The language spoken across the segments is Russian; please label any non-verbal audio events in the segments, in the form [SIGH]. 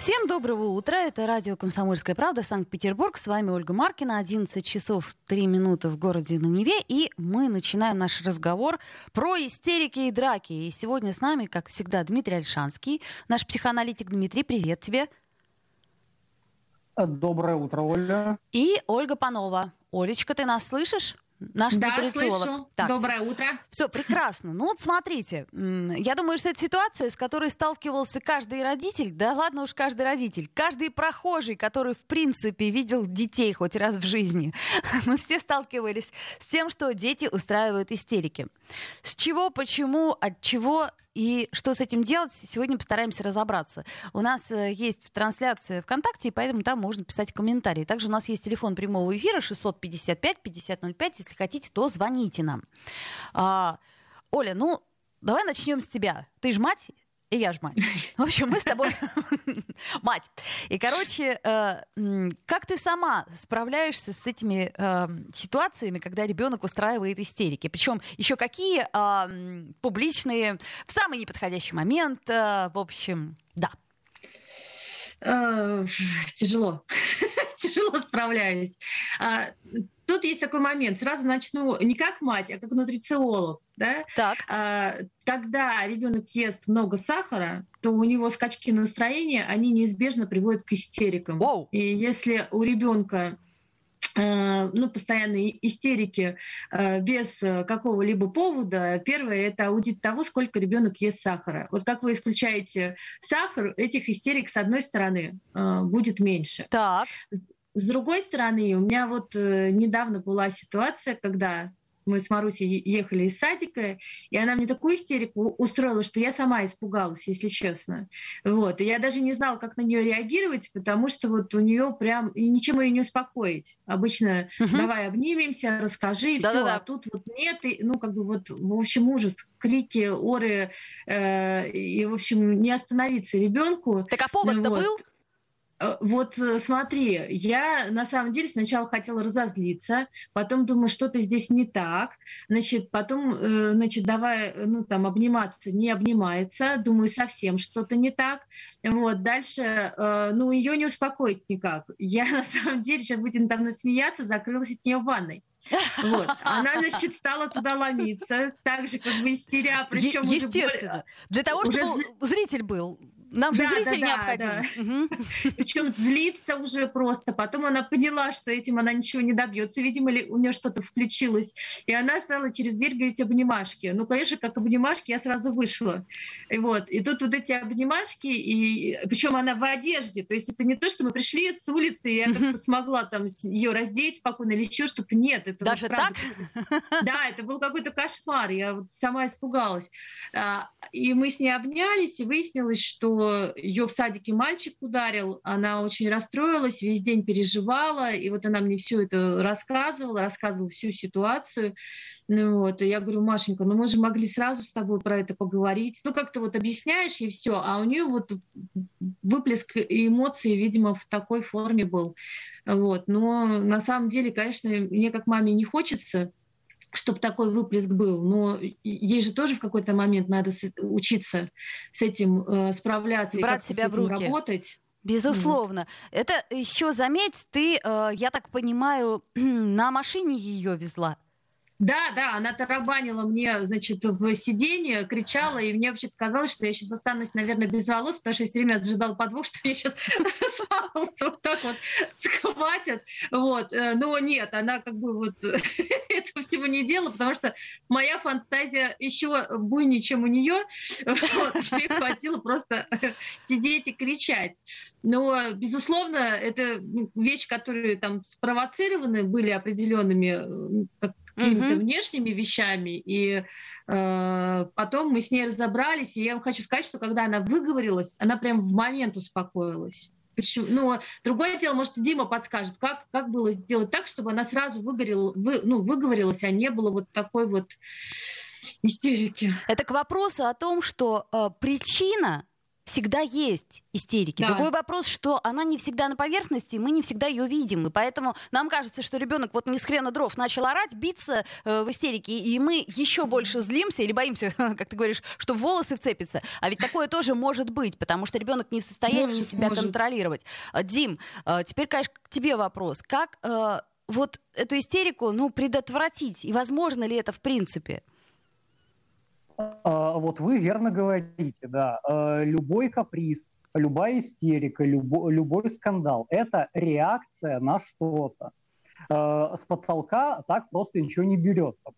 Всем доброго утра. Это радио «Комсомольская правда», Санкт-Петербург. С вами Ольга Маркина. 11 часов 3 минуты в городе на Неве. И мы начинаем наш разговор про истерики и драки. И сегодня с нами, как всегда, Дмитрий Альшанский, наш психоаналитик. Дмитрий, привет тебе. Доброе утро, Оля. И Ольга Панова. Олечка, ты нас слышишь? Наш да, слышу. Так. Доброе утро. Все, прекрасно. Ну вот смотрите, я думаю, что это ситуация, с которой сталкивался каждый родитель, да ладно уж каждый родитель, каждый прохожий, который в принципе видел детей хоть раз в жизни. [LAUGHS] Мы все сталкивались с тем, что дети устраивают истерики. С чего, почему, от чего и что с этим делать, сегодня постараемся разобраться. У нас э, есть трансляция ВКонтакте, и поэтому там можно писать комментарии. Также у нас есть телефон прямого эфира 655-5005. Если хотите, то звоните нам. А, Оля, ну, давай начнем с тебя. Ты же мать, и я ж мать. [LAUGHS] В общем, мы с тобой [LAUGHS] мать. И, короче, э, как ты сама справляешься с этими э, ситуациями, когда ребенок устраивает истерики? Причем еще какие э, публичные, в самый неподходящий момент, э, в общем, да. Э, [LAUGHS] тяжело. [LAUGHS] Тяжело справляюсь. А, тут есть такой момент. Сразу начну не как мать, а как нутрициолог. Да? Так. А, когда ребенок ест много сахара, то у него скачки настроения, они неизбежно приводят к истерикам. Wow. И если у ребенка ну, постоянные истерики э, без какого-либо повода. Первое — это аудит того, сколько ребенок ест сахара. Вот как вы исключаете сахар, этих истерик, с одной стороны, э, будет меньше. Так. С другой стороны, у меня вот э, недавно была ситуация, когда мы с Марусей ехали из садика, и она мне такую истерику устроила, что я сама испугалась, если честно. Вот. И я даже не знала, как на нее реагировать, потому что вот у нее прям и ничем ее не успокоить. Обычно угу. давай обнимемся, расскажи, и все. А тут вот нет, и, ну как бы вот в общем ужас, крики, оры, э, и в общем не остановиться ребенку. Так а повод-то вот. был? Э, вот э, смотри, я на самом деле сначала хотела разозлиться, потом думаю, что-то здесь не так, значит, потом, э, значит, давай, ну, там, обниматься, не обнимается, думаю, совсем что-то не так, вот, дальше, ну, ее не успокоить никак. [LAUGHS] Я, на самом деле, сейчас будем там смеяться, закрылась от нее в ванной. Вот. Она, значит, стала туда ломиться, так же, как бы истеря, причем е- Естественно. Уже... Для того, чтобы уже... зритель был нам же да, зритель да, необходим. Да, да. Причем злиться уже просто. Потом она поняла, что этим она ничего не добьется. Видимо, ли у нее что-то включилось. И она стала через дверь говорить обнимашки. Ну, конечно, как обнимашки, я сразу вышла. И вот. И тут вот эти обнимашки, и причем она в одежде. То есть это не то, что мы пришли с улицы, и я как-то смогла там ее раздеть спокойно или еще что-то. Нет, это Даже вот, так? Да, это был какой-то кошмар. Я вот сама испугалась. А, и мы с ней обнялись, и выяснилось, что ее в садике мальчик ударил, она очень расстроилась, весь день переживала, и вот она мне все это рассказывала, рассказывала всю ситуацию. Ну, вот, и я говорю, Машенька, ну мы же могли сразу с тобой про это поговорить. Ну, как-то вот объясняешь ей все, а у нее вот выплеск эмоций, видимо, в такой форме был. Вот. Но на самом деле, конечно, мне как маме не хочется чтобы такой выплеск был. Но ей же тоже в какой-то момент надо учиться с этим э, справляться Брать и себя с этим в руки. работать. Безусловно. Mm. Это еще заметь, ты, э, я так понимаю, [CLEARS THROAT] на машине ее везла. Да, да, она тарабанила мне, значит, в сиденье, кричала, и мне вообще казалось, что я сейчас останусь, наверное, без волос, потому что я все время ожидал подвох, [LAUGHS] что меня сейчас с вот так вот схватят. Вот. Э, но нет, она как бы вот [LAUGHS] этого всего не делала, потому что моя фантазия еще буйнее, чем у нее. [LAUGHS] Вот. Ей хватило просто сидеть и кричать. Но, безусловно, это вещи, которые там спровоцированы были определенными какими-то mm-hmm. внешними вещами. И э, потом мы с ней разобрались, и я вам хочу сказать, что когда она выговорилась, она прям в момент успокоилась. Почему? Ну, другое дело, может, Дима подскажет, как, как было сделать так, чтобы она сразу выгорела, вы, ну, выговорилась, а не было вот такой вот Истерики. Это к вопросу о том, что э, причина всегда есть истерики. Да. Другой вопрос, что она не всегда на поверхности, мы не всегда ее видим. И поэтому нам кажется, что ребенок вот не с хрена дров начал орать, биться э, в истерике, и мы еще больше злимся или боимся, [LAUGHS] как ты говоришь, что волосы вцепятся. А ведь такое тоже может быть, потому что ребенок не в состоянии может, себя может. контролировать. Э, Дим, э, теперь, конечно, к тебе вопрос. Как э, вот эту истерику, ну, предотвратить? И возможно ли это в принципе? А, вот вы верно говорите, да. А, любой каприз, любая истерика, любой, любой скандал – это реакция на что-то. А, с потолка так просто ничего не берется.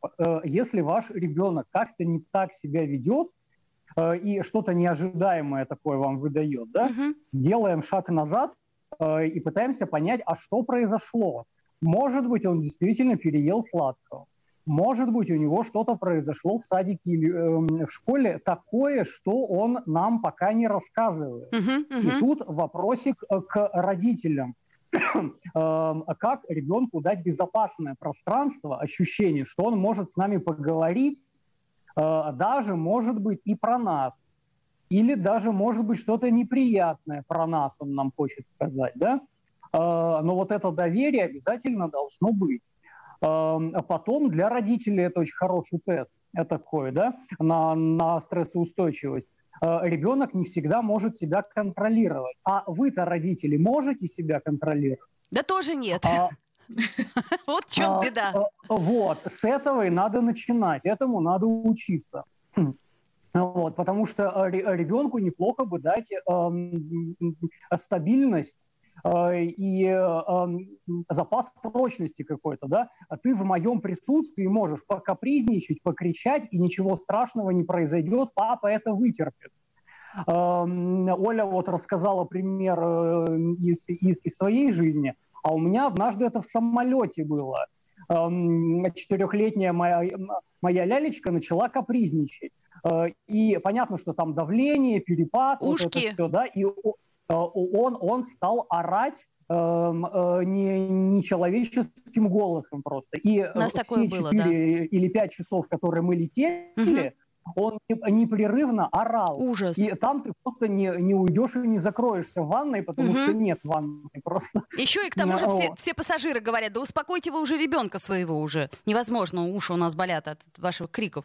Если ваш ребенок как-то не так себя ведет, и что-то неожидаемое такое вам выдает, да, угу. делаем шаг назад и пытаемся понять, а что произошло. Может быть, он действительно переел сладкого. Может быть, у него что-то произошло в садике или э, в школе такое, что он нам пока не рассказывает. Uh-huh, uh-huh. И тут вопросик э, к родителям. [CLEARS THROAT] Эм, как ребенку дать безопасное пространство, ощущение, что он может с нами поговорить, э, даже, может быть, и про нас. Или даже, может быть, что-то неприятное про нас он нам хочет сказать, да? Э, но вот это доверие обязательно должно быть. Эм, а потом для родителей это очень хороший тест такой, да, на, на стрессоустойчивость. Э, ребенок не всегда может себя контролировать. А вы-то, родители, можете себя контролировать? Да тоже нет. А, [LAUGHS] вот в чем а, беда. Э, вот, с этого и надо начинать, этому надо учиться. [CLEARS THROAT] Вот, потому что э, ребенку неплохо бы дать э, стабильность и эм, запас прочности какой-то, да, а ты в моем присутствии можешь покапризничать, покричать, и ничего страшного не произойдет, папа это вытерпит. Эм, Оля вот рассказала пример э, из, из, из своей жизни, а у меня однажды это в самолете было. Эм, четырехлетняя моя, моя лялечка начала капризничать. Э, и понятно, что там давление, перепад, Ушки. вот это все, да, и Э, он, он стал орать эм, э, не, не человеческим голосом просто. И У нас все было, 4 да. или 5 часов, которые мы летели, угу. он непрерывно орал. Ужас. И там ты просто не, не уйдешь и не закроешься в ванной, потому угу. что нет ванной просто. Еще и к тому же все, все пассажиры говорят, да успокойте вы уже ребенка своего уже. Невозможно, уши у нас болят от ваших криков.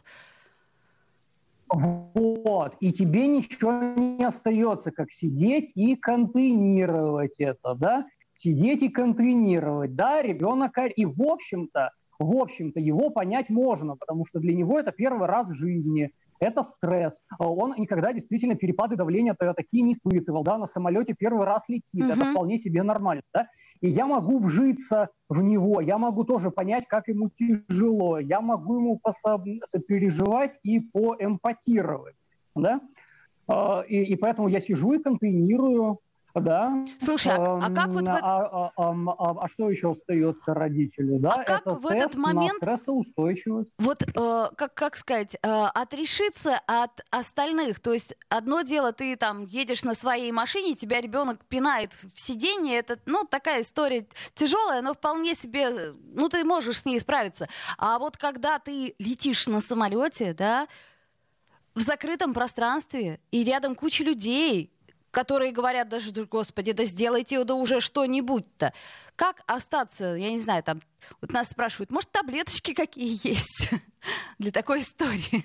Вот. И тебе ничего не остается, как сидеть и контейнировать это, да? Сидеть и контейнировать, да, ребенок... И, в общем-то, в общем-то, его понять можно, потому что для него это первый раз в жизни это стресс. Он никогда действительно перепады давления такие не испытывал, да, на самолете первый раз летит, угу. это вполне себе нормально, да. И я могу вжиться в него, я могу тоже понять, как ему тяжело, я могу ему сопереживать и поэмпатировать, да. А, и, и поэтому я сижу и контейнирую да. Слушай, а, а как вот... А, а, а, а, что еще остается родителю? Да? А как Это в этот момент... Стрессоустойчивость. Вот, э, как, как сказать, э, отрешиться от остальных. То есть одно дело, ты там едешь на своей машине, тебя ребенок пинает в сиденье. Это, ну, такая история тяжелая, но вполне себе, ну, ты можешь с ней справиться. А вот когда ты летишь на самолете, да, в закрытом пространстве, и рядом куча людей, которые говорят даже, господи, да сделайте да уже что-нибудь-то. Как остаться, я не знаю, там, вот нас спрашивают, может, таблеточки какие есть [LAUGHS] для такой истории?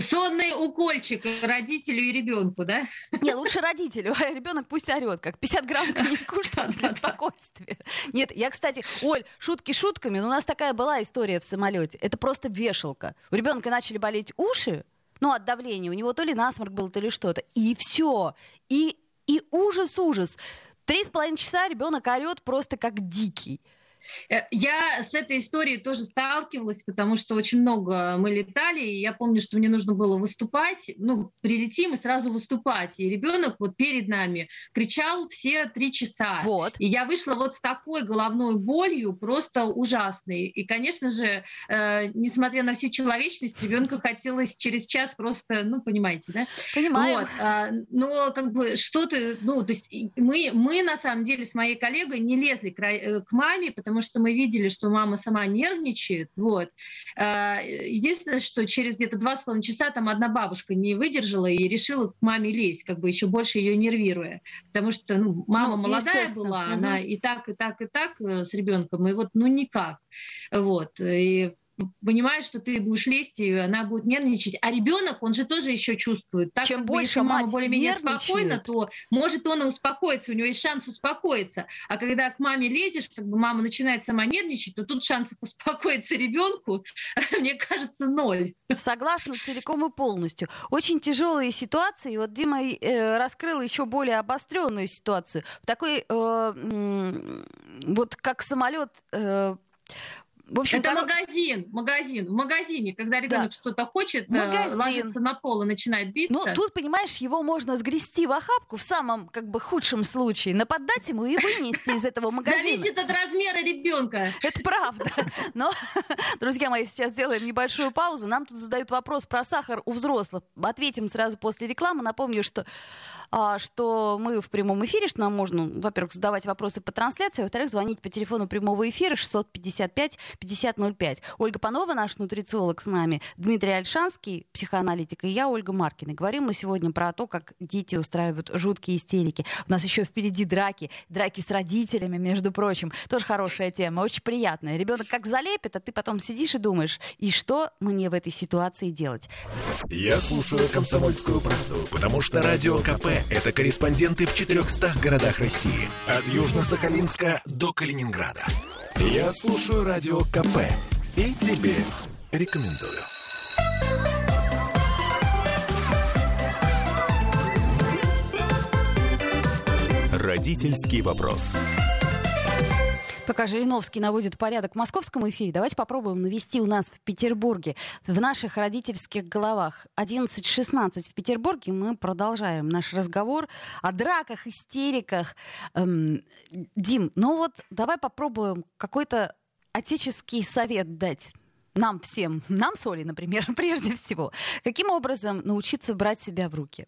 Сонный укольчик родителю и ребенку, да? Не, лучше родителю, а ребенок пусть орет, как 50 грамм [LAUGHS] коньяку, что для спокойствия. Нет, я, кстати, Оль, шутки шутками, но у нас такая была история в самолете. Это просто вешалка. У ребенка начали болеть уши, ну, от давления. У него то ли насморк был, то ли что-то. И все. И, и ужас-ужас. Три с половиной часа ребенок орет просто как дикий. Э, я с этой историей тоже сталкивалась, потому что очень много мы летали, и я помню, что мне нужно было выступать, ну, прилетим и сразу выступать. И ребенок вот перед нами кричал все три часа. Вот. И я вышла вот с такой головной болью, просто ужасной. И, конечно же, э, несмотря на всю человечность, ребенка хотелось через час просто, ну, понимаете, да? Понимаю. Вот. А, но как бы что-то, ну, то есть мы, мы на самом деле с моей коллегой не лезли к, э, к маме, потому потому что мы видели, что мама сама нервничает. Вот. А, единственное, что через где-то два с половиной часа там одна бабушка не выдержала и решила к маме лезть, как бы еще больше ее нервируя. Потому что ну, мама ну, молодая была, угу. она и так, и так, и так э, с ребенком, и вот ну никак. Вот. И понимает, что ты будешь лезть, и она будет нервничать. А ребенок, он же тоже еще чувствует. Так Чем как больше если мама более-менее спокойна, то может он и успокоиться, у него есть шанс успокоиться. А когда к маме лезешь, как бы мама начинает сама нервничать, то тут шансов [LAUGHS] успокоиться ребенку, [LAUGHS] мне кажется, ноль. Согласна целиком и полностью. Очень тяжелые ситуации. Вот Дима э, раскрыл еще более обостренную ситуацию. В такой, э, вот как самолет э, в общем, это корот... магазин, магазин. В магазине, когда ребенок да. что-то хочет, э, магазин. ложится на пол и начинает биться. Ну, тут, понимаешь, его можно сгрести в охапку в самом, как бы, худшем случае, нападать ему и вынести из этого магазина. Зависит от размера ребенка. Это правда. Но, друзья мои, сейчас сделаем небольшую паузу. Нам тут задают вопрос про сахар у взрослых. Ответим сразу после рекламы. Напомню, что что мы в прямом эфире, что нам можно, во-первых, задавать вопросы по трансляции, во-вторых, звонить по телефону прямого эфира 655-5005. Ольга Панова, наш нутрициолог с нами, Дмитрий Альшанский, психоаналитик, и я, Ольга Маркина. Говорим мы сегодня про то, как дети устраивают жуткие истерики. У нас еще впереди драки, драки с родителями, между прочим. Тоже хорошая тема, очень приятная. Ребенок как залепит, а ты потом сидишь и думаешь, и что мне в этой ситуации делать? Я слушаю «Комсомольскую правду», потому что «Радио КП» это корреспонденты в 400 городах России. От Южно-Сахалинска до Калининграда. Я слушаю Радио КП и тебе рекомендую. Родительский вопрос. Пока Жириновский наводит порядок в московском эфире, давайте попробуем навести у нас в Петербурге, в наших родительских головах. 11.16 в Петербурге мы продолжаем наш разговор о драках, истериках. Эм, Дим, ну вот давай попробуем какой-то отеческий совет дать нам всем, нам с Олей, например, [LAUGHS] прежде всего. Каким образом научиться брать себя в руки?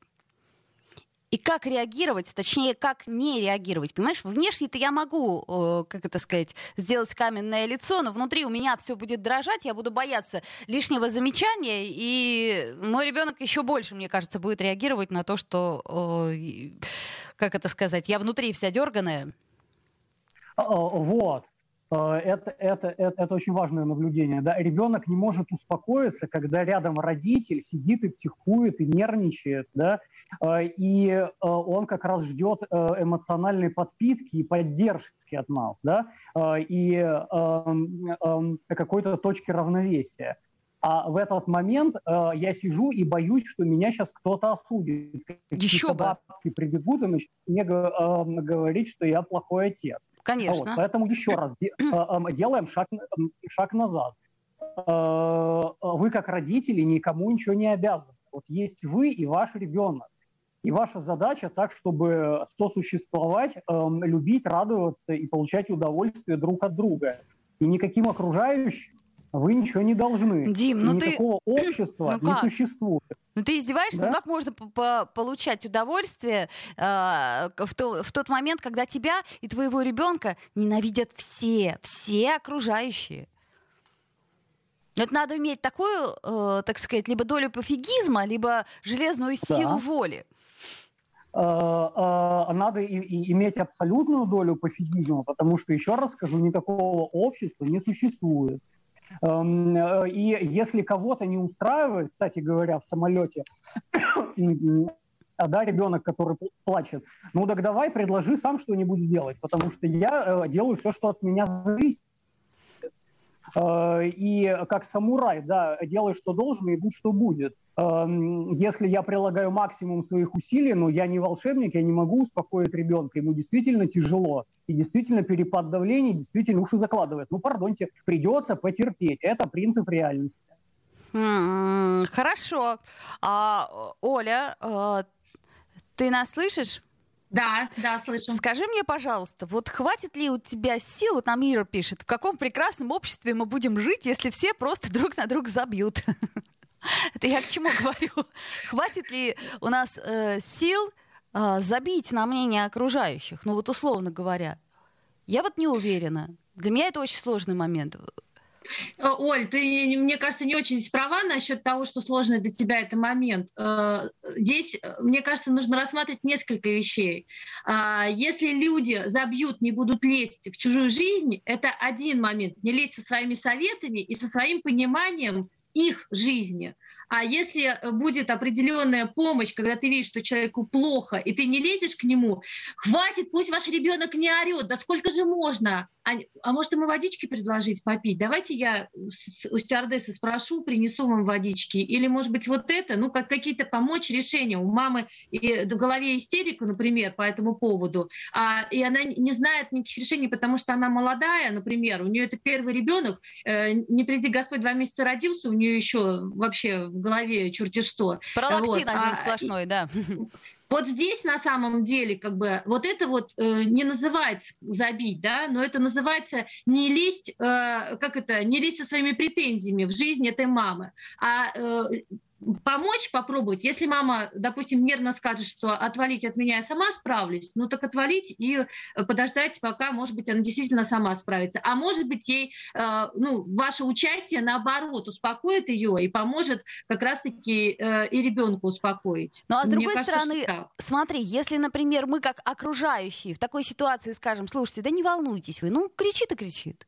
И как реагировать, точнее, как не реагировать. Понимаешь, внешне-то я могу, э, как это сказать, сделать каменное лицо, но внутри у меня все будет дрожать, я буду бояться лишнего замечания, и мой ребенок еще больше, мне кажется, будет реагировать на то, что, э, как это сказать, я внутри вся дерганая. Вот. Э, это, это, это, это очень важное наблюдение. Да? Ребенок не может успокоиться, когда рядом родитель сидит и психует, и нервничает, да? Э, и э, он как раз ждет эмоциональной подпитки и поддержки от нас, да? и эм, эм, какой-то точки равновесия. А в этот момент э, я сижу и боюсь, что меня сейчас кто-то осудит. Еще бабки прибегут и начнут мне э, говорить, что я плохой отец. Конечно. Вот, поэтому еще раз э, э, [CLEARS THROAT] делаем шаг, шаг назад. Э, вы как родители никому ничего не обязаны. Вот есть вы и ваш ребенок. И ваша задача так, чтобы сосуществовать, любить, радоваться и получать удовольствие друг от друга. И никаким окружающим вы ничего не должны. Дим, ну Никакого ты... [CLEARS THROAT] общества ну не существует. Ну ты издеваешься? Да? Ну как можно получать удовольствие э, в, то, в тот момент, когда тебя и твоего ребенка ненавидят все, все окружающие? Это надо иметь такую, э, так сказать, либо долю пофигизма, либо железную силу да. воли. Э, э, надо и, и иметь абсолютную долю пофигизма, потому что, еще раз скажу, никакого общества не существует. Эм, э, и если кого-то не устраивает, кстати говоря, в самолете, [COUGHS] а да, ребенок, который плачет, ну так давай предложи сам что-нибудь сделать, потому что я э, делаю все, что от меня зависит. Э, и как самурай, да, делай, что должен, и будь, что будет. Эм, если я прилагаю максимум своих усилий, но я не волшебник, я не могу успокоить ребенка, ему действительно тяжело, и действительно перепад давления действительно уши закладывает. Ну, пардонте, придется потерпеть. Это принцип реальности. Хорошо. А, Оля, э, ты нас слышишь? Да, да, слышу. Скажи мне, пожалуйста, вот хватит ли у тебя сил, вот нам Ира пишет, в каком прекрасном обществе мы будем жить, если все просто друг на друга забьют? [LAUGHS] Это я к чему говорю? Хватит ли у нас э, сил э, забить на мнение окружающих? Ну вот условно говоря. Я вот не уверена. Для меня это очень сложный момент. Э, Оль, ты, мне кажется, не очень права насчет того, что сложный для тебя это момент. Э, здесь, э, мне кажется, нужно рассматривать несколько вещей. А, если люди забьют, не будут лезть в чужую жизнь, это один момент. Не лезть со своими советами и со своим пониманием их жизни. А если будет определенная помощь, когда ты видишь, что человеку плохо, и ты не лезешь к нему, хватит, пусть ваш ребенок не орет, да сколько же можно? А, а может, ему водички предложить попить? Давайте я у стюардессы спрошу, принесу вам водички. Или, может быть, вот это, ну, как какие-то помочь решения. У мамы и в голове истерика, например, по этому поводу, а, и она не знает никаких решений, потому что она молодая, например, у нее это первый ребенок, э, не приди Господь, два месяца родился, у нее еще вообще голове черти что. Пролактин вот. один а, сплошной, да. [LAUGHS] Вот здесь на самом деле как бы вот это вот э, не называется забить, да, но это называется не лезть, э, как это, не лезть со своими претензиями в жизнь этой мамы, а э, помочь попробовать. Если мама, допустим, нервно скажет, что отвалить от меня я сама справлюсь, ну так отвалить и э, подождать, пока, может быть, она действительно сама справится. А может быть, ей, э, ну, ваше участие, наоборот, успокоит ее и поможет как раз-таки э, и ребенку успокоить. Ну а с Мне другой кажется, стороны, смотри, если, например, мы как окружающие в такой ситуации скажем, слушайте, да не волнуйтесь вы, ну кричит и кричит.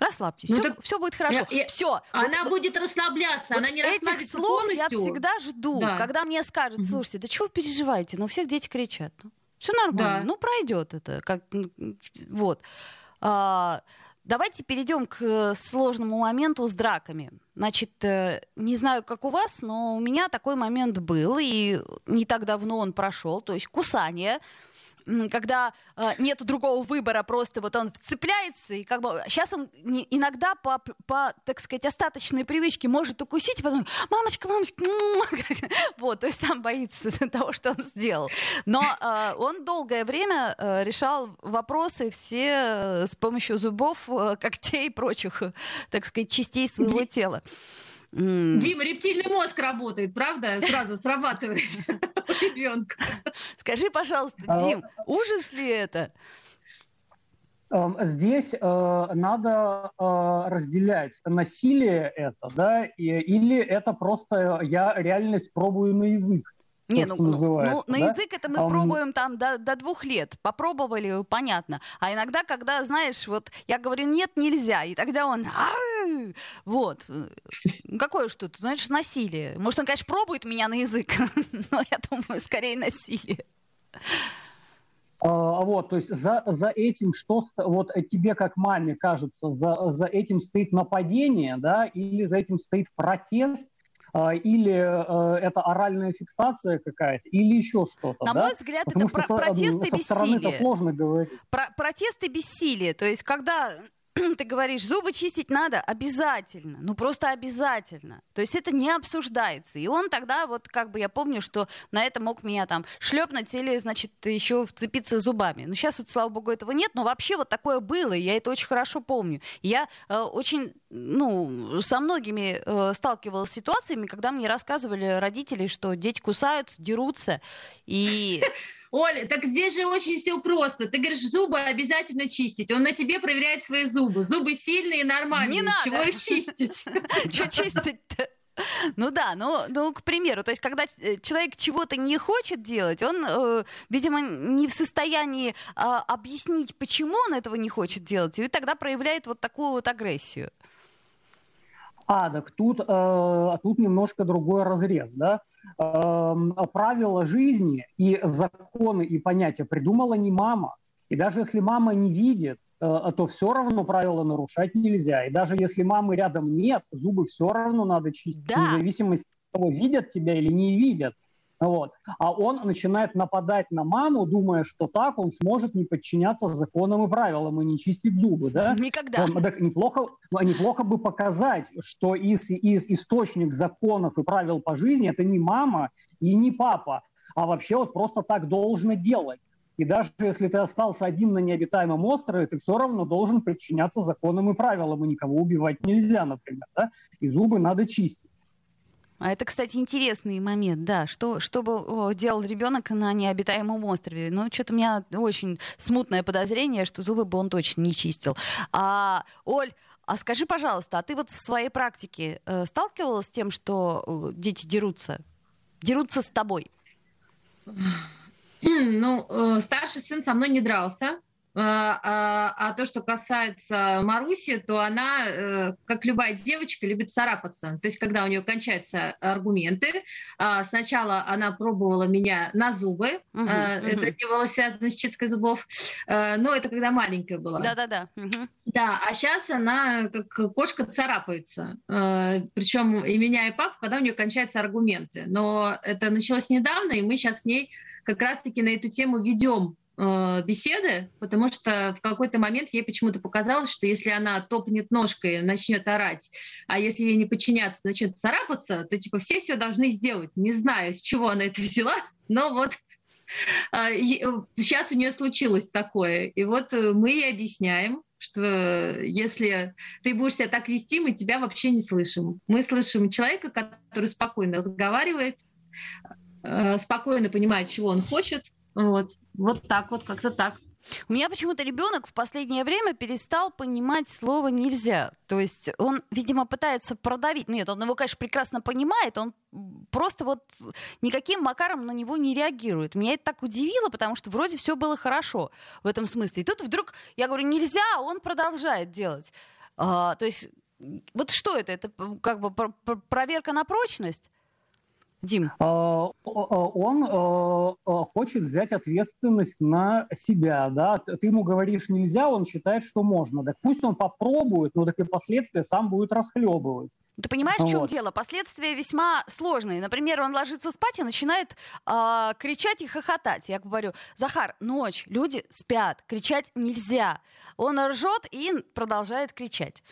Расслабьтесь, ну, все, так... все будет хорошо. Я, я... Все. Она вот, будет расслабляться, вот она не Этих слов полностью. я всегда жду, да. когда мне скажут, слушайте, да чего вы переживаете, ну у всех дети кричат. Ну, все нормально, да. ну пройдет это. Как, вот. А, давайте перейдем к сложному моменту с драками. Значит, э, не знаю, как у вас, но у меня такой момент был, и не так давно он прошел, то есть кусание когда э, нету другого выбора, просто вот он вцепляется, и как бы сейчас он не, иногда по, по, так сказать, остаточной привычке может укусить, и потом, мамочка, мамочка, [LAUGHS] вот, то есть сам боится [LAUGHS] того, что он сделал. Но э, он долгое время э, решал вопросы все э, с помощью зубов, э, когтей и прочих, э, так сказать, частей своего тела. Mm. Дима, рептильный мозг работает, правда? Сразу срабатывает [LAUGHS] ребенка. Скажи, пожалуйста, а, Дим, ужас ли это? Эм, здесь э, надо э, разделять насилие это, да, и, или это просто я реальность пробую на язык. Не, ну, ну, ну на язык это мы um... пробуем там до, до двух лет. Попробовали, понятно. А иногда, когда, знаешь, вот я говорю, нет, нельзя, и тогда он... Вот. Какое что-то, знаешь, насилие. Может, он, конечно, пробует меня на язык, [LAUGHS] но я думаю, скорее насилие. А, вот, то есть за, за этим, что вот тебе как маме кажется, за, за этим стоит нападение, да, или за этим стоит протест, а, или э, это оральная фиксация какая-то, или еще что-то. На да? мой взгляд, Потому это про- протест и бессилие. это сложно говорить. Про- протест и бессилие. То есть, когда [CLEARS THROAT] ты говоришь, зубы чистить надо обязательно, ну просто обязательно. То есть это не обсуждается. И он тогда, вот как бы я помню, что на это мог меня там шлепнуть или, значит, еще вцепиться зубами. Но сейчас вот, слава богу, этого нет, но вообще вот такое было, и я это очень хорошо помню. Я э, очень, ну, со многими э, сталкивалась с ситуациями, когда мне рассказывали родители, что дети кусаются, дерутся, и Оля, так здесь же очень все просто. Ты говоришь, зубы обязательно чистить. Он на тебе проверяет свои зубы. Зубы сильные нормальные. Не надо. Чего их чистить? [LAUGHS] Что чистить-то? Ну да, ну, ну, к примеру, то есть, когда э, человек чего-то не хочет делать, он, э, видимо, не в состоянии э, объяснить, почему он этого не хочет делать, и тогда проявляет вот такую вот агрессию. А, так тут, э, тут немножко другой разрез, да. Э, правила жизни и законы и понятия придумала не мама. И даже если мама не видит, э, то все равно правила нарушать нельзя. И даже если мамы рядом нет, зубы все равно надо чистить, да. вне зависимости от того, видят тебя или не видят. Вот. А он начинает нападать на маму, думая, что так он сможет не подчиняться законам и правилам и не чистить зубы. Да? Никогда. Так неплохо, неплохо бы показать, что из, из источник законов и правил по жизни это не мама и не папа, а вообще вот просто так должно делать. И даже если ты остался один на необитаемом острове, ты все равно должен подчиняться законам и правилам, и никого убивать нельзя, например. Да? И зубы надо чистить. А это, кстати, интересный момент, да. Что, что бы делал ребенок на необитаемом острове? Ну, что-то у меня очень смутное подозрение, что зубы бы он точно не чистил. А, Оль, а скажи, пожалуйста, а ты вот в своей практике э, сталкивалась с тем, что э, дети дерутся? Дерутся с тобой? Ну, э, старший сын со мной не дрался. А, а, а то, что касается Маруси, то она, э, как любая девочка, любит царапаться. То есть, когда у нее кончаются аргументы, а, сначала она пробовала меня на зубы, угу, это угу. не было связано с чисткой зубов, но это когда маленькая была. Да-да-да. Угу. Да, а сейчас она как кошка царапается. Причем и меня, и папу, когда у нее кончаются аргументы. Но это началось недавно, и мы сейчас с ней как раз-таки на эту тему ведем Э, беседы, потому что в какой-то момент ей почему-то показалось, что если она топнет ножкой, начнет орать, а если ей не подчиняться, начнет царапаться, то типа все все должны сделать. Не знаю, с чего она это взяла, [LAUGHS] но вот сейчас у нее случилось такое. И вот э, мы ей объясняем, что если ты будешь себя так вести, мы тебя вообще не слышим. Мы слышим человека, который спокойно разговаривает, э, спокойно понимает, чего он хочет, вот, вот так вот, как-то так. У меня почему-то ребенок в последнее время перестал понимать слово нельзя. То есть он, видимо, пытается продавить. Нет, он его, конечно, прекрасно понимает, он просто вот никаким макаром на него не реагирует. Меня это так удивило, потому что вроде все было хорошо в этом смысле. И тут вдруг я говорю, нельзя, а он продолжает делать. А, то есть вот что это? Это как бы проверка на прочность? Дим? А, он а, а, хочет взять ответственность на себя, да. Ты ему говоришь нельзя, он считает, что можно. Так пусть он попробует, но так и последствия сам будет расхлебывать. Ты понимаешь, в чем вот. дело? Последствия весьма сложные. Например, он ложится спать и начинает э, кричать и хохотать. Я говорю, Захар, ночь, люди спят, кричать нельзя. Он ржет и продолжает кричать.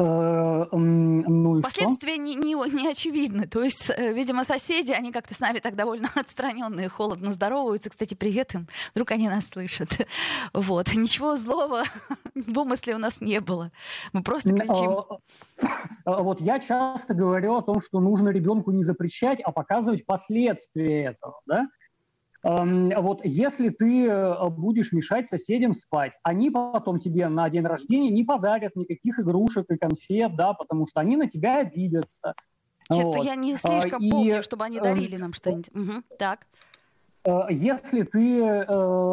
Э, ну Последствия не, не, не очевидны. То есть, э, видимо, соседи, они как-то с нами так довольно [LAUGHS] отстраненные, холодно здороваются. Кстати, привет им. Вдруг они нас слышат. [LAUGHS] Вот. Ничего злого [LAUGHS] в умысле у нас не было. Мы просто кричим. А, вот я часто говорю о том, что нужно ребенку не запрещать, а показывать последствия этого. Да? Вот если ты э, будешь мешать соседям спать, они потом тебе на день рождения не подарят никаких игрушек и конфет, да, потому что они на тебя обидятся. Что-то вот. я не слишком и, помню, чтобы они дарили нам что-нибудь. Угу. Так. Э, если ты э,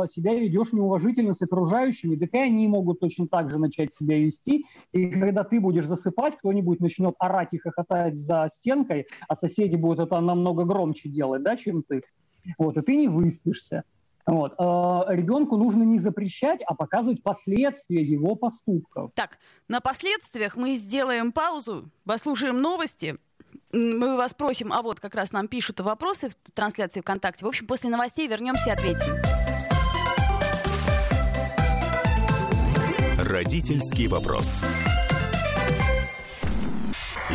себя ведешь неуважительно с окружающими, так и они могут точно так же начать себя вести. И когда ты будешь засыпать, кто-нибудь начнет орать и хохотать за стенкой, а соседи будут это намного громче делать, да, чем ты вот, и ты не выспишься. Вот. А ребенку нужно не запрещать, а показывать последствия его поступков. Так, на последствиях мы сделаем паузу, послушаем новости. Мы вас просим, а вот как раз нам пишут вопросы в трансляции ВКонтакте. В общем, после новостей вернемся и ответим. Родительский вопрос.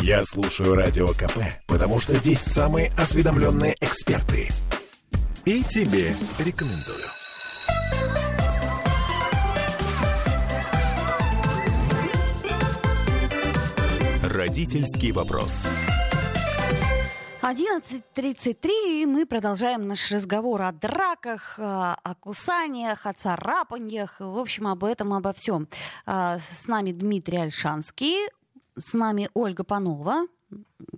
Я слушаю радио КП, потому что здесь самые осведомленные эксперты. И тебе рекомендую. Родительский вопрос. 11.33, и мы продолжаем наш разговор о драках, о кусаниях, о царапаньях, в общем, об этом, обо всем. А, с нами Дмитрий Альшанский, с нами Ольга Панова,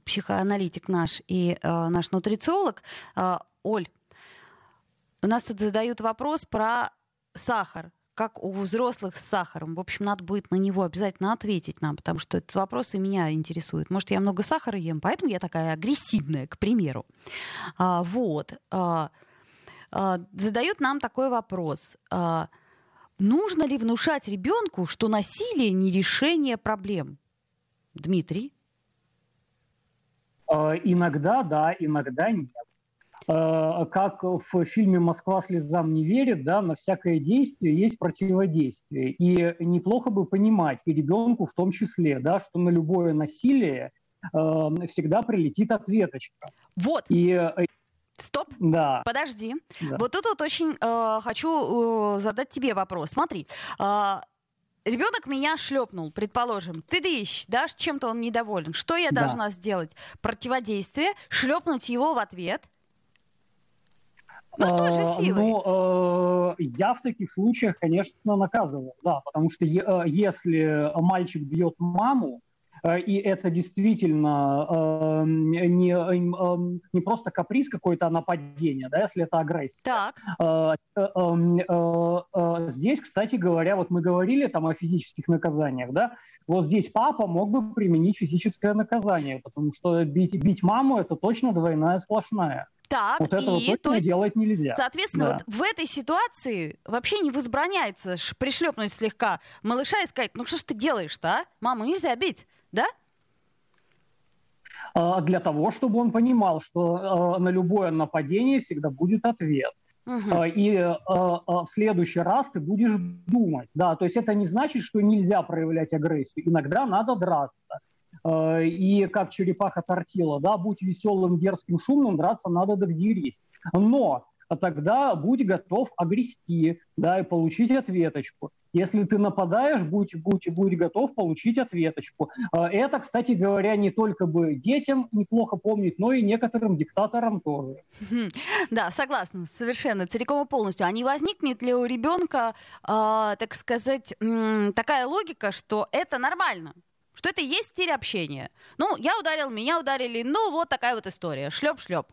психоаналитик наш и э, наш нутрициолог. Э, Оль, у нас тут задают вопрос про сахар как у взрослых с сахаром. В общем, надо будет на него обязательно ответить нам, потому что этот вопрос и меня интересует. Может, я много сахара ем, поэтому я такая агрессивная, к примеру. А, вот. А, а, задают нам такой вопрос. А, нужно ли внушать ребенку, что насилие не решение проблем? Дмитрий? А, иногда да, иногда нет. Э, как в фильме «Москва слезам не верит», да, на всякое действие есть противодействие. И неплохо бы понимать, и ребенку в том числе, да, что на любое насилие э, всегда прилетит ответочка. Вот. И э, Стоп. Да. Подожди. Да. Вот тут вот очень э, хочу э, задать тебе вопрос. Смотри, э, ребенок меня шлепнул, предположим. Ты дышь, да, чем-то он недоволен. Что я Да. должна сделать? Противодействие, шлепнуть его в ответ. Ну, с той же Э, силой. Ну, э, я в таких случаях, конечно, наказывал, да, потому что э, если мальчик бьет маму, э, и это действительно э, не, э, не просто каприз какой-то, а нападение, да, если это агрессия. Так, э, э, э, Здесь, кстати говоря, вот мы говорили там о физических наказаниях, да, вот здесь папа мог бы применить физическое наказание, потому что бить, бить маму это точно двойная сплошная. Так, Вот этого и, то есть, делать нельзя. соответственно, Да. вот в этой ситуации вообще не возбраняется пришлепнуть слегка малыша и сказать, ну что ж ты делаешь-то, а? Маму нельзя бить, да? А, Для того, чтобы он понимал, что э, на любое нападение всегда будет ответ. А, И э, в следующий раз ты будешь думать. Да, то есть это не значит, что нельзя проявлять агрессию. Иногда надо драться. Э, И как черепаха тортила, да, будь веселым, дерзким, шумным, драться надо да дерись. Но тогда будь готов огрести, да, и получить ответочку. Если ты нападаешь, будь, будь, будь готов получить ответочку. Э, Это, кстати говоря, не только бы детям неплохо помнить, но и некоторым диктаторам тоже. Да, согласна, совершенно, целиком и полностью. А не возникнет ли у ребенка, а, так сказать, такая логика, что это нормально? Что это и есть стиль общения. Ну, я ударил, меня ударили, ну, вот такая вот история. Шлеп-шлеп.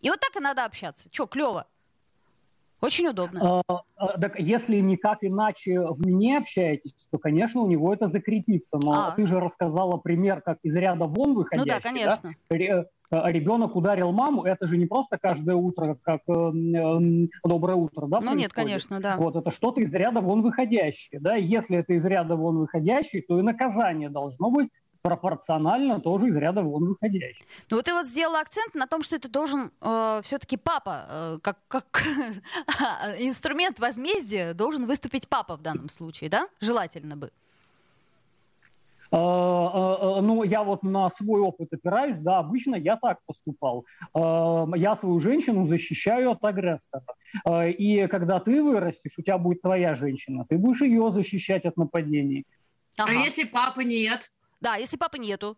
И вот так и надо общаться. Че, клево. Очень удобно. А, а, Так если никак иначе в мне общаетесь, то, конечно, у него это закрепится. Но А. ты же рассказала пример, как из ряда вон Ну выходящий. да, конечно. Ре- а, Ребенок ударил маму, это же не просто каждое утро, как э, м, доброе утро, да? Ну нет, происходит? конечно, да. Вот это что-то из ряда вон выходящее, да? Если это из ряда вон выходящее, то и наказание должно быть пропорционально тоже из ряда вон выходящее. Ну вот ты вот сделала акцент на том, что это должен все-таки папа, э, как, как [LAUGHS] инструмент возмездия должен выступить папа в данном случае, да? Желательно бы. Э, э, э, Ну, я вот на свой опыт опираюсь, да, обычно я так поступал. Э, Я свою женщину защищаю от агрессора. Э, И когда ты вырастешь, у тебя будет твоя женщина, ты будешь ее защищать от нападений. Ага. А если папы нет? Да, если папы нету,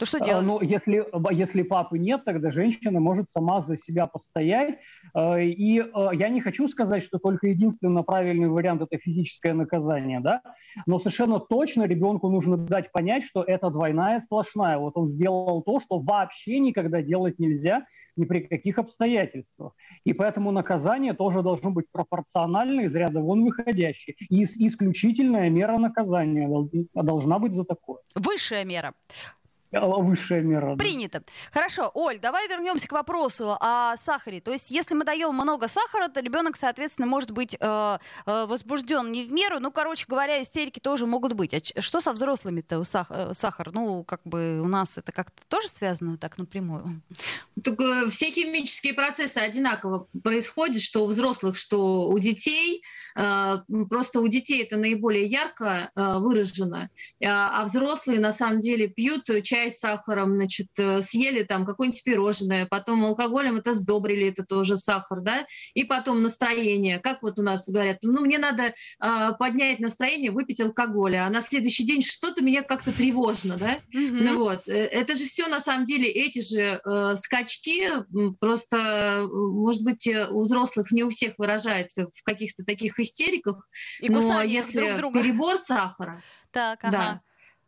то что Э, делать? Ну, если, если папы нет, тогда женщина может сама за себя постоять. Э, И э, я не хочу сказать, что только единственно правильный вариант – это физическое наказание, да? но совершенно точно ребенку нужно дать понять, что это двойная сплошная. Вот он сделал то, что вообще никогда делать нельзя ни при каких обстоятельствах. И поэтому наказание тоже должно быть пропорционально, из ряда вон выходящее. И ис- исключительная мера наказания дол- должна быть за такое. Высшая мера. Высшая мера. Принято. Хорошо, Оль, давай вернемся к вопросу о сахаре. То есть, если мы даем много сахара, то ребенок, соответственно, может быть э, э, возбужден не в меру. Ну, короче говоря, истерики тоже могут быть. А что со взрослыми-то у сах- э, сахар? Ну, как бы у нас это как-то тоже связано так напрямую? Так, э, все химические процессы одинаково происходят, что у взрослых, что у детей. Э, Просто у детей это наиболее ярко э, выражено. А взрослые на самом деле пьют чай с сахаром, значит, э, съели там какое-нибудь пирожное, потом алкоголем это сдобрили, это тоже сахар, да, и потом настроение. Как вот у нас говорят, ну мне надо э, поднять настроение, выпить алкоголя, а на следующий день что-то меня как-то тревожно, да, ну вот, э, это же все на самом деле эти же э, скачки, просто, э, может быть, у взрослых не у всех выражается в каких-то таких истериках, И но если друг друга. перебор сахара, Так, ага. да,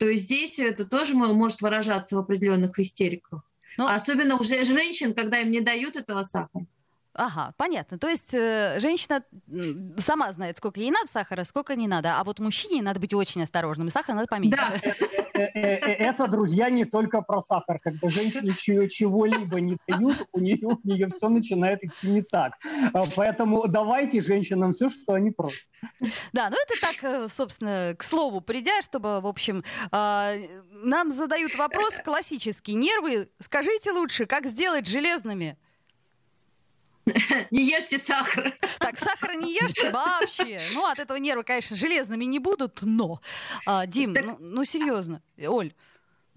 то есть здесь это тоже мо- может выражаться в определенных истериках. Ну- Особенно уже женщин, когда им не дают этого сахара. Ага, понятно. То есть э, женщина сама знает, сколько ей надо сахара, сколько не надо. А вот мужчине надо быть очень осторожным, и сахара надо поменьше. Да, Э, э, э, Это, друзья, не только про сахар. Когда женщине чего- чего-либо не дают, у нее, у нее все начинает идти не так. А, Поэтому давайте женщинам все, что они просят. Да, ну это так, э, собственно, к слову придя, чтобы, в общем, а, нам задают вопрос классический. Нервы, скажите лучше, как сделать железными? [LAUGHS] не ешьте сахар. Так, сахара не ешьте вообще. Ну, от этого нервы, конечно, железными не будут, но... А, Дим, Так- ну, ну серьезно, Оль,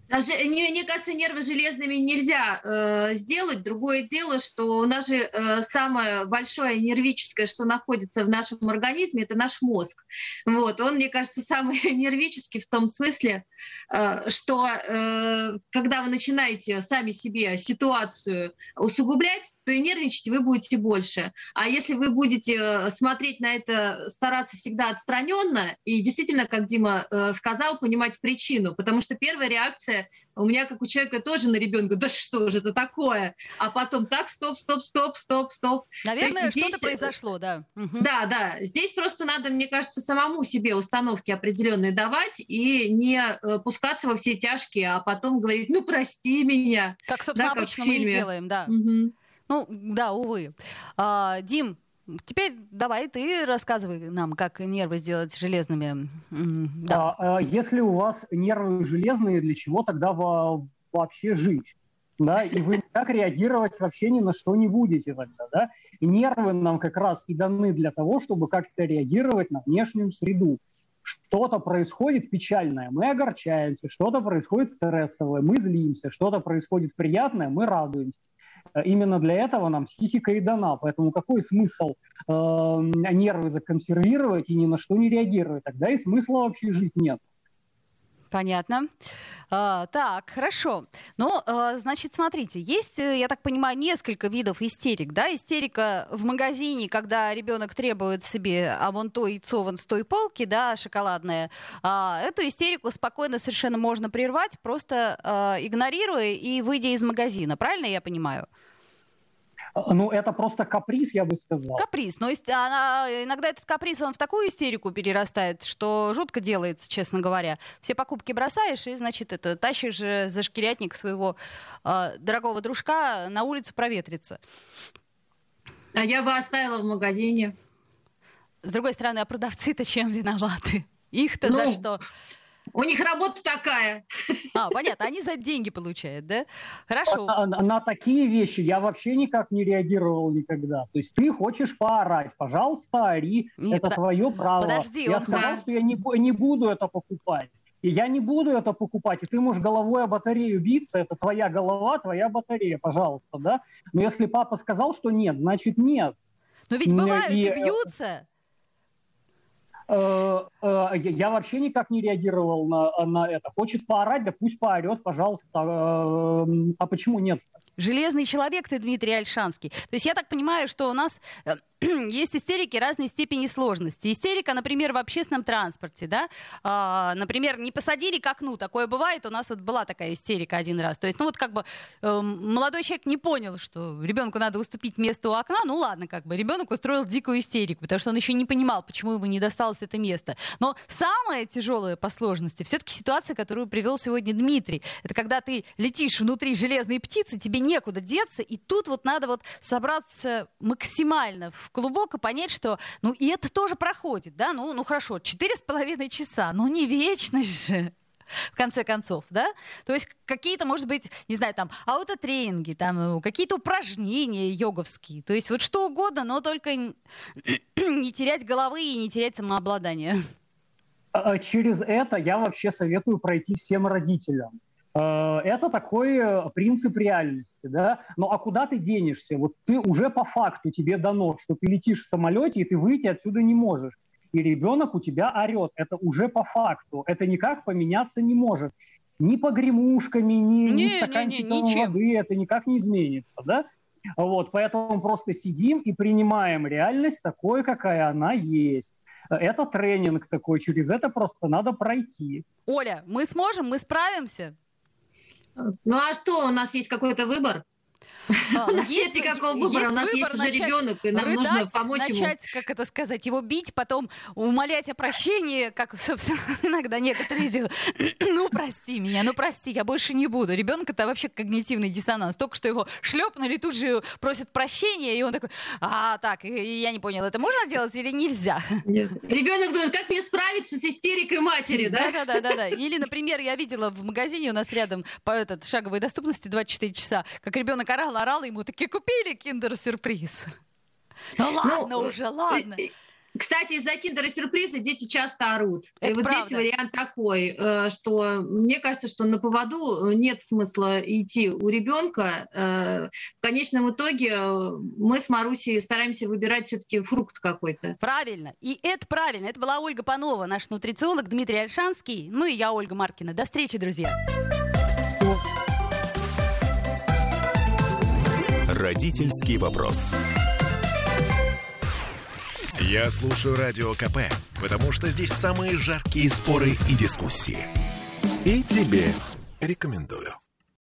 Даже, мне, мне кажется, нервы железными нельзя э, сделать. Другое дело, что у нас же э, самое большое нервическое, что находится в нашем организме, это наш мозг. Вот. Он, мне кажется, самый [LAUGHS] нервический в том смысле, э, что э, когда вы начинаете сами себе ситуацию усугублять, то и нервничать вы будете больше. А если вы будете э, смотреть на это, стараться всегда отстраненно и действительно, как Дима э, сказал, понимать причину, потому что первая реакция реакция у меня, как у человека, тоже на ребенка, да что же это такое? А потом так, стоп, стоп, стоп, стоп, стоп. Наверное, что-то произошло, да. Да, да. Здесь просто надо, мне кажется, самому себе установки определенные давать и не э, пускаться во все тяжкие, а потом говорить, ну, прости меня. Как, собственно, да, обычно мы и делаем, да. Угу. Ну, да, увы. А, Дим, Теперь давай ты рассказывай нам, как нервы сделать железными. Да. А, а, если у вас нервы железные, для чего тогда вообще жить? Да, и вы никак реагировать вообще ни на что не будете тогда, да? И нервы нам как раз и даны для того, чтобы как-то реагировать на внешнюю среду. Что-то происходит печальное, мы огорчаемся, что-то происходит стрессовое, мы злимся, что-то происходит приятное, мы радуемся. Э, именно для этого нам психика и дана. Поэтому какой смысл э, нервы законсервировать и ни на что не реагировать? Тогда и смысла вообще жить нет. Понятно. А, так, хорошо. Ну, а, значит, смотрите, есть, э, я так понимаю, несколько видов истерик, да? Истерика в магазине, когда ребенок требует себе, а вон то яйцо вон с той полки, да, шоколадное. А, эту истерику спокойно совершенно можно прервать, просто а, игнорируя и выйдя из магазина. Правильно я понимаю? Ну, это просто каприз, я бы сказал. Каприз. Но она, иногда этот каприз, он в такую истерику перерастает, что жутко делается, честно говоря. Все покупки бросаешь и, значит, это тащишь за шкирятник своего э, дорогого дружка на улицу проветриться. А я бы оставила в магазине. С другой стороны, а продавцы-то чем виноваты? Их-то ну, за что? У них работа такая. А, понятно, они за деньги получают, да? Хорошо. На, на, на такие вещи я вообще никак не реагировал никогда. То есть ты хочешь поорать, пожалуйста, ори, Нет, это под... твое право. Подожди, я он... сказал, что я не, не буду это покупать. И я не буду это покупать, и ты можешь головой о батарею биться, это твоя голова, твоя батарея, пожалуйста, да? Но если папа сказал, что нет, значит нет. Но ведь бывают и, и бьются. Э, э, я вообще никак не реагировал на, на это. Хочет поорать, да пусть поорет, пожалуйста. Э, а почему нет? Железный человек ты, Дмитрий Альшанский. То есть я так понимаю, что у нас [CLEARS THROAT] есть истерики разной степени сложности. Истерика, например, в общественном транспорте, да, а, например, не посадили к окну, такое бывает, у нас вот была такая истерика один раз. То есть, ну вот как бы э, молодой человек не понял, что ребенку надо уступить место у окна, ну ладно, как бы ребенок устроил дикую истерику, потому что он еще не понимал, почему ему не досталось это место. Но самое тяжелое по сложности все-таки ситуация, которую привел сегодня Дмитрий. Это когда ты летишь внутри железной птицы, тебе некуда деться, и тут вот надо вот собраться максимально в клубок и понять, что, ну, и это тоже проходит, да, ну, ну хорошо, четыре с половиной часа, ну, не вечность же в конце концов, да? То есть какие-то, может быть, не знаю, там, аутотренинги, там, какие-то упражнения йоговские, то есть вот что угодно, но только [CLEARS THROAT] не терять головы и не терять самообладание. А, а через это я вообще советую пройти всем родителям. Э, это такой э, принцип реальности, да. Ну а куда ты денешься? Вот ты уже по факту тебе дано, что ты летишь в самолете, и ты выйти отсюда не можешь. И ребенок у тебя орет. Это уже по факту. Это никак поменяться не может. Ни погремушками, ни, не, ни стаканчиком не, не, воды это никак не изменится, да? Вот, поэтому просто сидим и принимаем реальность такой, какая она есть. Это тренинг такой, через это просто надо пройти. Оля, мы сможем, мы справимся? Ну а что, у нас есть какой-то выбор? У нас нет никакого выбора, у нас есть уже ребенок, и нам нужно помочь ему. Начать, как это сказать, его бить, потом умолять о прощении, как, собственно, [LAUGHS] иногда некоторые делают. [CLEARS THROAT] Ну, прости меня, ну, прости, я больше не буду. Ребенок это вообще когнитивный диссонанс. Только что его шлепнули, тут же просят прощения, и он такой, а, так, я не понял, это можно делать или нельзя? [LAUGHS] Ребенок думает, как мне справиться с истерикой матери, да? Да, да, да, да. [LAUGHS] Или, например, я видела в магазине у нас рядом по этот шаговой доступности 24 часа, как ребенок орал, орал, ему таки купили киндер-сюрприз. [LAUGHS] Ну ладно ну, уже, ладно. Кстати, из-за киндера сюрприза дети часто орут. Это и вот правда. здесь вариант такой, э, что мне кажется, что на поводу э, нет смысла идти у ребенка. Э, В конечном итоге э, мы с Марусей стараемся выбирать все-таки фрукт какой-то. Правильно. И это правильно. Это была Ольга Панова, наш нутрициолог Дмитрий Альшанский. Ну и я, Ольга Маркина. До встречи, друзья. Родительский вопрос. Я слушаю Радио КП, потому что здесь самые жаркие споры и дискуссии. И тебе рекомендую.